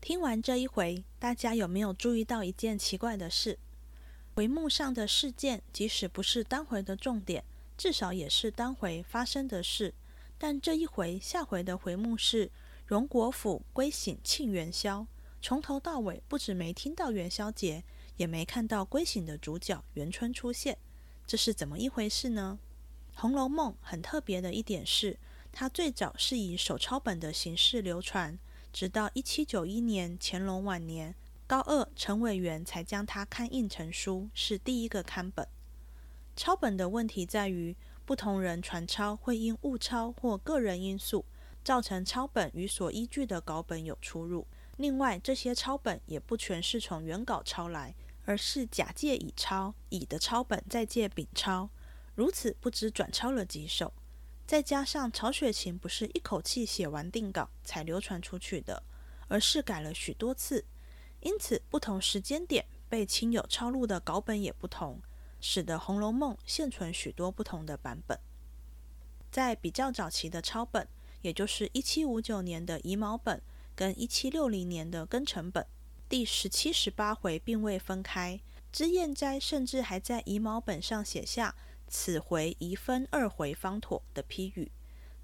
听完这一回，大家有没有注意到一件奇怪的事？回目上的事件，即使不是当回的重点，至少也是当回发生的事。但这一回，下回的回目是荣国府归省庆元宵，从头到尾不止没听到元宵节，也没看到归省的主角元春出现，这是怎么一回事呢？《红楼梦》很特别的一点是，它最早是以手抄本的形式流传，直到一七九一年乾隆晚年。高二陈委员才将它刊印成书，是第一个刊本。抄本的问题在于，不同人传抄会因误抄或个人因素，造成抄本与所依据的稿本有出入。另外，这些抄本也不全是从原稿抄来，而是假借乙抄，乙的抄本再借丙抄，如此不知转抄了几首。再加上曹雪芹不是一口气写完定稿才流传出去的，而是改了许多次。因此，不同时间点被亲友抄录的稿本也不同，使得《红楼梦》现存许多不同的版本。在比较早期的抄本，也就是一七五九年的乙卯本跟一七六零年的庚辰本，第十七、十八回并未分开。脂砚斋甚至还在乙卯本上写下“此回宜分二回方妥”的批语。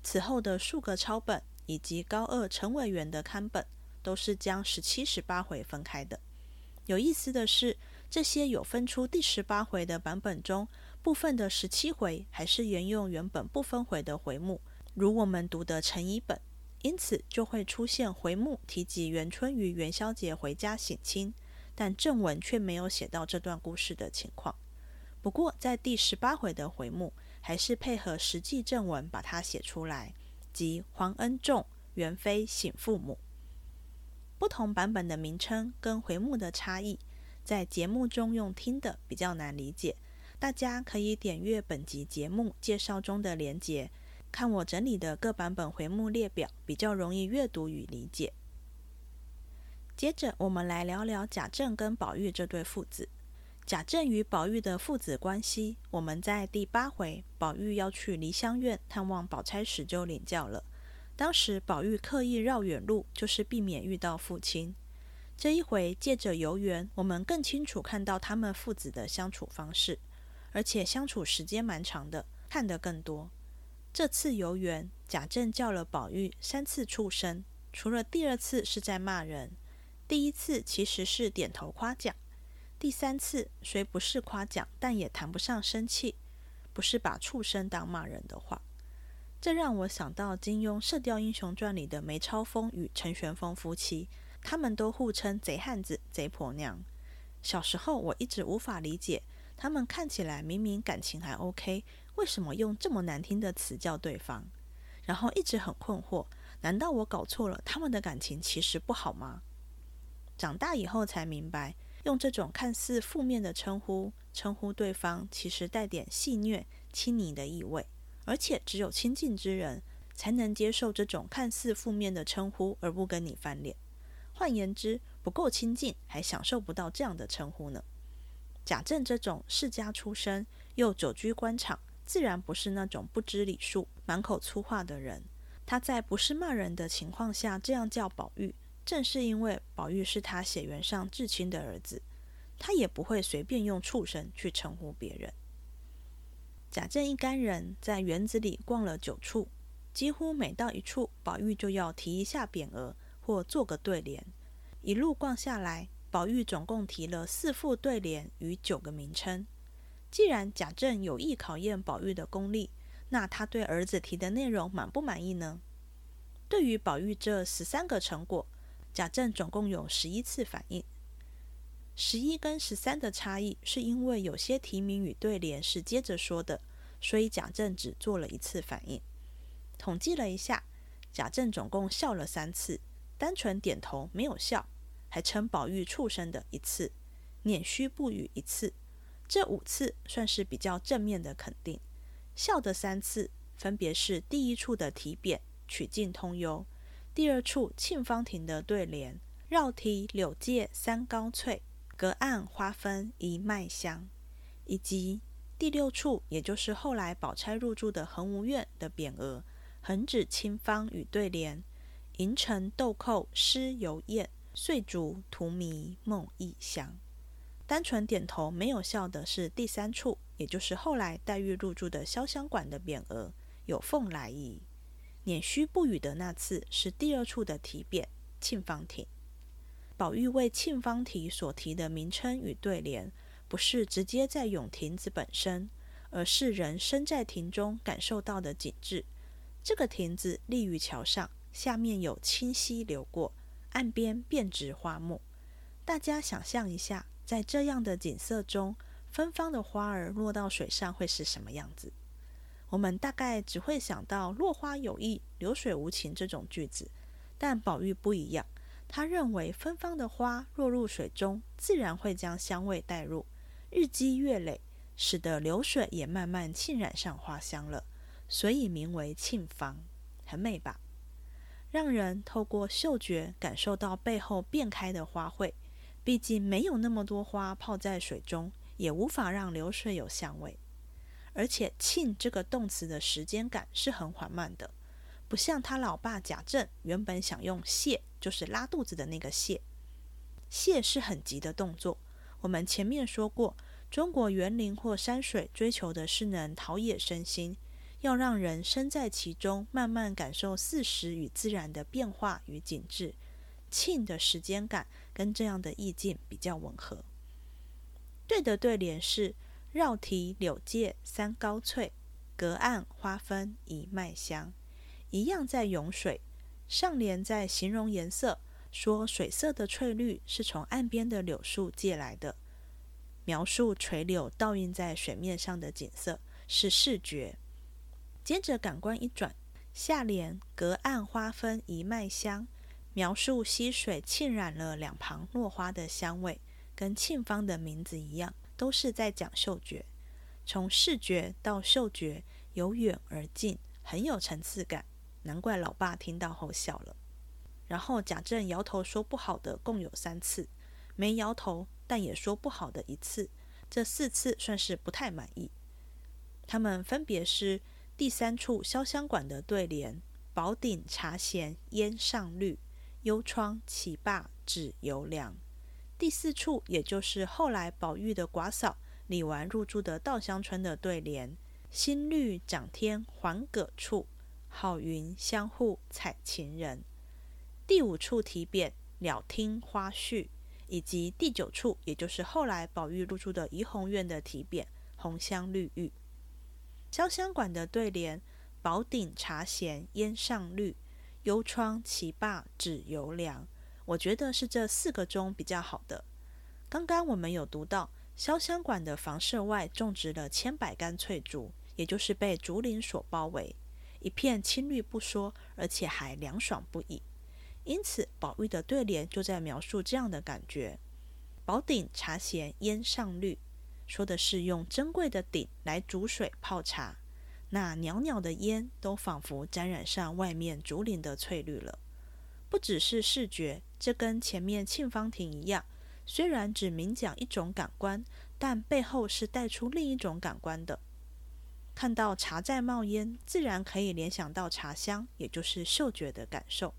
此后的数个抄本以及高二陈委员的刊本。都是将十七、十八回分开的。有意思的是，这些有分出第十八回的版本中，部分的十七回还是沿用原本不分回的回目，如我们读的陈乙本，因此就会出现回目提及元春于元宵节回家省亲，但正文却没有写到这段故事的情况。不过，在第十八回的回目，还是配合实际正文把它写出来，即皇恩重，元妃省父母。不同版本的名称跟回目的差异，在节目中用听的比较难理解。大家可以点阅本集节目介绍中的连结，看我整理的各版本回目列表，比较容易阅读与理解。接着，我们来聊聊贾政跟宝玉这对父子。贾政与宝玉的父子关系，我们在第八回宝玉要去梨香院探望宝钗时就领教了。当时宝玉刻意绕远路，就是避免遇到父亲。这一回借着游园，我们更清楚看到他们父子的相处方式，而且相处时间蛮长的，看得更多。这次游园，贾政叫了宝玉三次畜生，除了第二次是在骂人，第一次其实是点头夸奖，第三次虽不是夸奖，但也谈不上生气，不是把畜生当骂人的话。这让我想到金庸《射雕英雄传》里的梅超风与陈玄风夫妻，他们都互称贼汉子、贼婆娘。小时候我一直无法理解，他们看起来明明感情还 OK，为什么用这么难听的词叫对方？然后一直很困惑，难道我搞错了？他们的感情其实不好吗？长大以后才明白，用这种看似负面的称呼称呼对方，其实带点戏谑、亲昵的意味。而且只有亲近之人才能接受这种看似负面的称呼，而不跟你翻脸。换言之，不够亲近，还享受不到这样的称呼呢。贾政这种世家出身，又久居官场，自然不是那种不知礼数、满口粗话的人。他在不是骂人的情况下这样叫宝玉，正是因为宝玉是他血缘上至亲的儿子，他也不会随便用畜生去称呼别人。贾政一干人在园子里逛了九处，几乎每到一处，宝玉就要提一下匾额或做个对联。一路逛下来，宝玉总共提了四副对联与九个名称。既然贾政有意考验宝玉的功力，那他对儿子提的内容满不满意呢？对于宝玉这十三个成果，贾政总共有十一次反应。十一跟十三的差异，是因为有些提名与对联是接着说的，所以贾政只做了一次反应。统计了一下，贾政总共笑了三次，单纯点头没有笑，还称宝玉畜生的一次，捻须不语一次，这五次算是比较正面的肯定。笑的三次，分别是第一处的题匾“曲径通幽”，第二处沁芳亭的对联绕堤柳借三高翠，隔岸花分一脉香。以及第六处，也就是后来宝钗入住的恒芜苑的匾额“横指清芳与对联”，银尘豆蔻诗犹艳，碎竹荼蘼梦亦香。单纯点头没有笑的是第三处，也就是后来黛玉入住的潇湘馆的匾额“有凤来仪”。捻须不语的那次是第二处的题匾“沁芳亭”。宝玉为沁芳亭所提的名称与对联，不是直接在咏亭子本身，而是人身在亭中感受到的景致。这个亭子立于桥上，下面有清溪流过，岸边遍植花木。大家想象一下。在这样的景色中，芬芳的花儿落到水上会是什么样子？我们大概只会想到“落花有意，流水无情”这种句子，但宝玉不一样。他认为芬芳的花落入水中，自然会将香味带入，日积月累，使得流水也慢慢浸染上花香了，所以名为沁芳，很美吧？让人透过嗅觉感受到背后变开的花卉。毕竟没有那么多花泡在水中，也无法让流水有香味。而且“沁”这个动词的时间感是很缓慢的，不像他老爸贾政原本想用“泻”，就是拉肚子的那个“泻”。泻是很急的动作。我们前面说过，中国园林或山水追求的是能陶冶身心，要让人身在其中，慢慢感受四时与自然的变化与景致。沁的时间感跟这样的意境比较吻合。对的对联是“绕堤柳借三高翠，隔岸花分一脉香”，一样在咏水。上联在形容颜色，说水色的翠绿是从岸边的柳树借来的，描述垂柳倒映在水面上的景色是视觉。接着感官一转，下联“隔岸花分一脉香”。描述溪水浸染了两旁落花的香味，跟沁芳的名字一样，都是在讲嗅觉。从视觉到嗅觉，由远而近，很有层次感。难怪老爸听到后笑了。然后贾政摇头说不好的共有三次，没摇头但也说不好的一次，这四次算是不太满意。他们分别是第三处潇湘馆的对联：“宝鼎茶闲烟上绿。”幽窗起罢指犹凉。第四处，也就是后来宝玉的寡嫂李纨入住的稻香村的对联：“新绿长天还葛处，好云相互采情人。”第五处题匾“鸟听花絮”，以及第九处，也就是后来宝玉入住的怡红院的题匾“红香绿玉”。潇湘馆的对联：“宝鼎茶闲烟上绿。”幽窗棋罢指犹凉，我觉得是这四个中比较好的。刚刚我们有读到潇湘馆的房舍外种植了千百竿翠竹，也就是被竹林所包围，一片青绿不说，而且还凉爽不已。因此，宝玉的对联就在描述这样的感觉：宝鼎茶闲烟上绿，说的是用珍贵的鼎来煮水泡茶。那袅袅的烟都仿佛沾染上外面竹林的翠绿了。不只是视觉，这跟前面沁芳亭一样，虽然只明讲一种感官，但背后是带出另一种感官的。看到茶在冒烟，自然可以联想到茶香，也就是嗅觉的感受。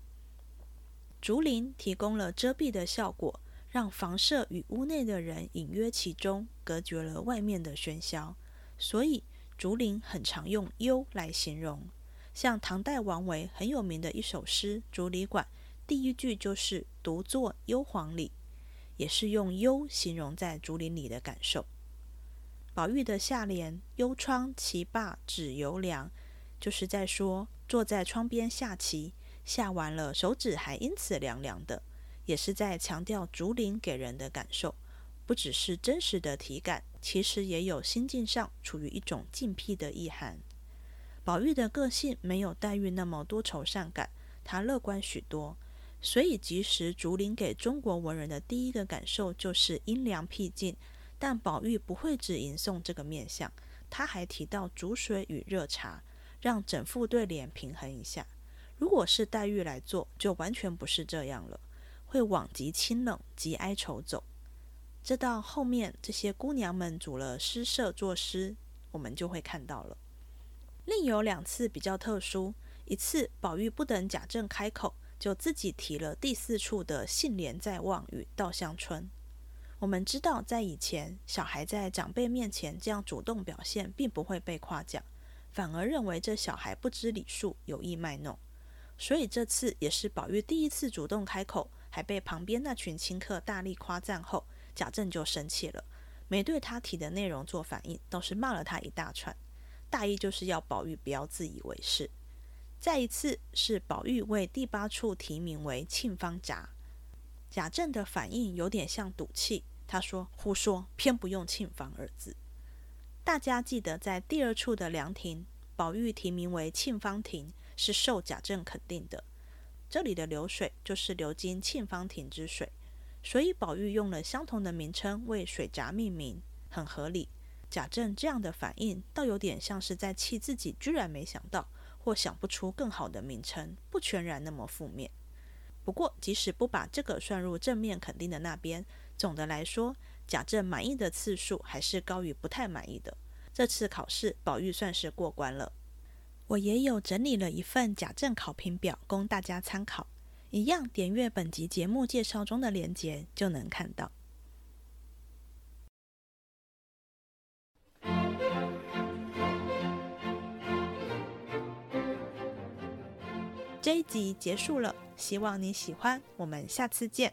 竹林提供了遮蔽的效果，让房舍与屋内的人隐约其中，隔绝了外面的喧嚣，所以。竹林很常用“幽”来形容，像唐代王维很有名的一首诗《竹里馆》，第一句就是“独坐幽篁里”，也是用“幽”形容在竹林里的感受。宝玉的下联“幽窗棋罢指犹凉”，就是在说坐在窗边下棋，下完了手指还因此凉凉的，也是在强调竹林给人的感受。不只是真实的体感，其实也有心境上处于一种静僻的意涵。宝玉的个性没有黛玉那么多愁善感，他乐观许多，所以即使竹林给中国文人的第一个感受就是阴凉僻静，但宝玉不会只吟诵这个面相，他还提到煮水与热茶，让整副对联平衡一下。如果是黛玉来做，就完全不是这样了。会往极清冷、极哀愁走。这到后面这些姑娘们组了诗社作诗，我们就会看到了。另有两次比较特殊，一次宝玉不等贾政开口，就自己提了第四处的“杏帘在望”与《稻香村》。我们知道，在以前，小孩在长辈面前这样主动表现，并不会被夸奖，反而认为这小孩不知礼数，有意卖弄。所以这次也是宝玉第一次主动开口，还被旁边那群亲客大力夸赞后，贾政就生气了，没对他提的内容做反应，倒是骂了他一大串。大意就是要宝玉不要自以为是。再一次是宝玉为第八处题名为《沁芳闸》，贾政的反应有点像赌气，他说：“胡说，偏不用‘沁芳’二字。”大家记得在第二处的凉亭，宝玉题名为《沁芳亭》，是受贾政肯定的。这里的流水就是流经沁芳亭之水，所以宝玉用了相同的名称为水闸命名，很合理。贾政这样的反应，倒有点像是在气自己居然没想到，或想不出更好的名称，不全然那么负面。不过，即使不把这个算入正面肯定的那边，总的来说，贾政满意的次数还是高于不太满意的。这次考试，宝玉算是过关了。我也有整理了一份贾政考评表供大家参考，一样点阅本集节目介绍中的链接就能看到。这一集结束了，希望你喜欢，我们下次见。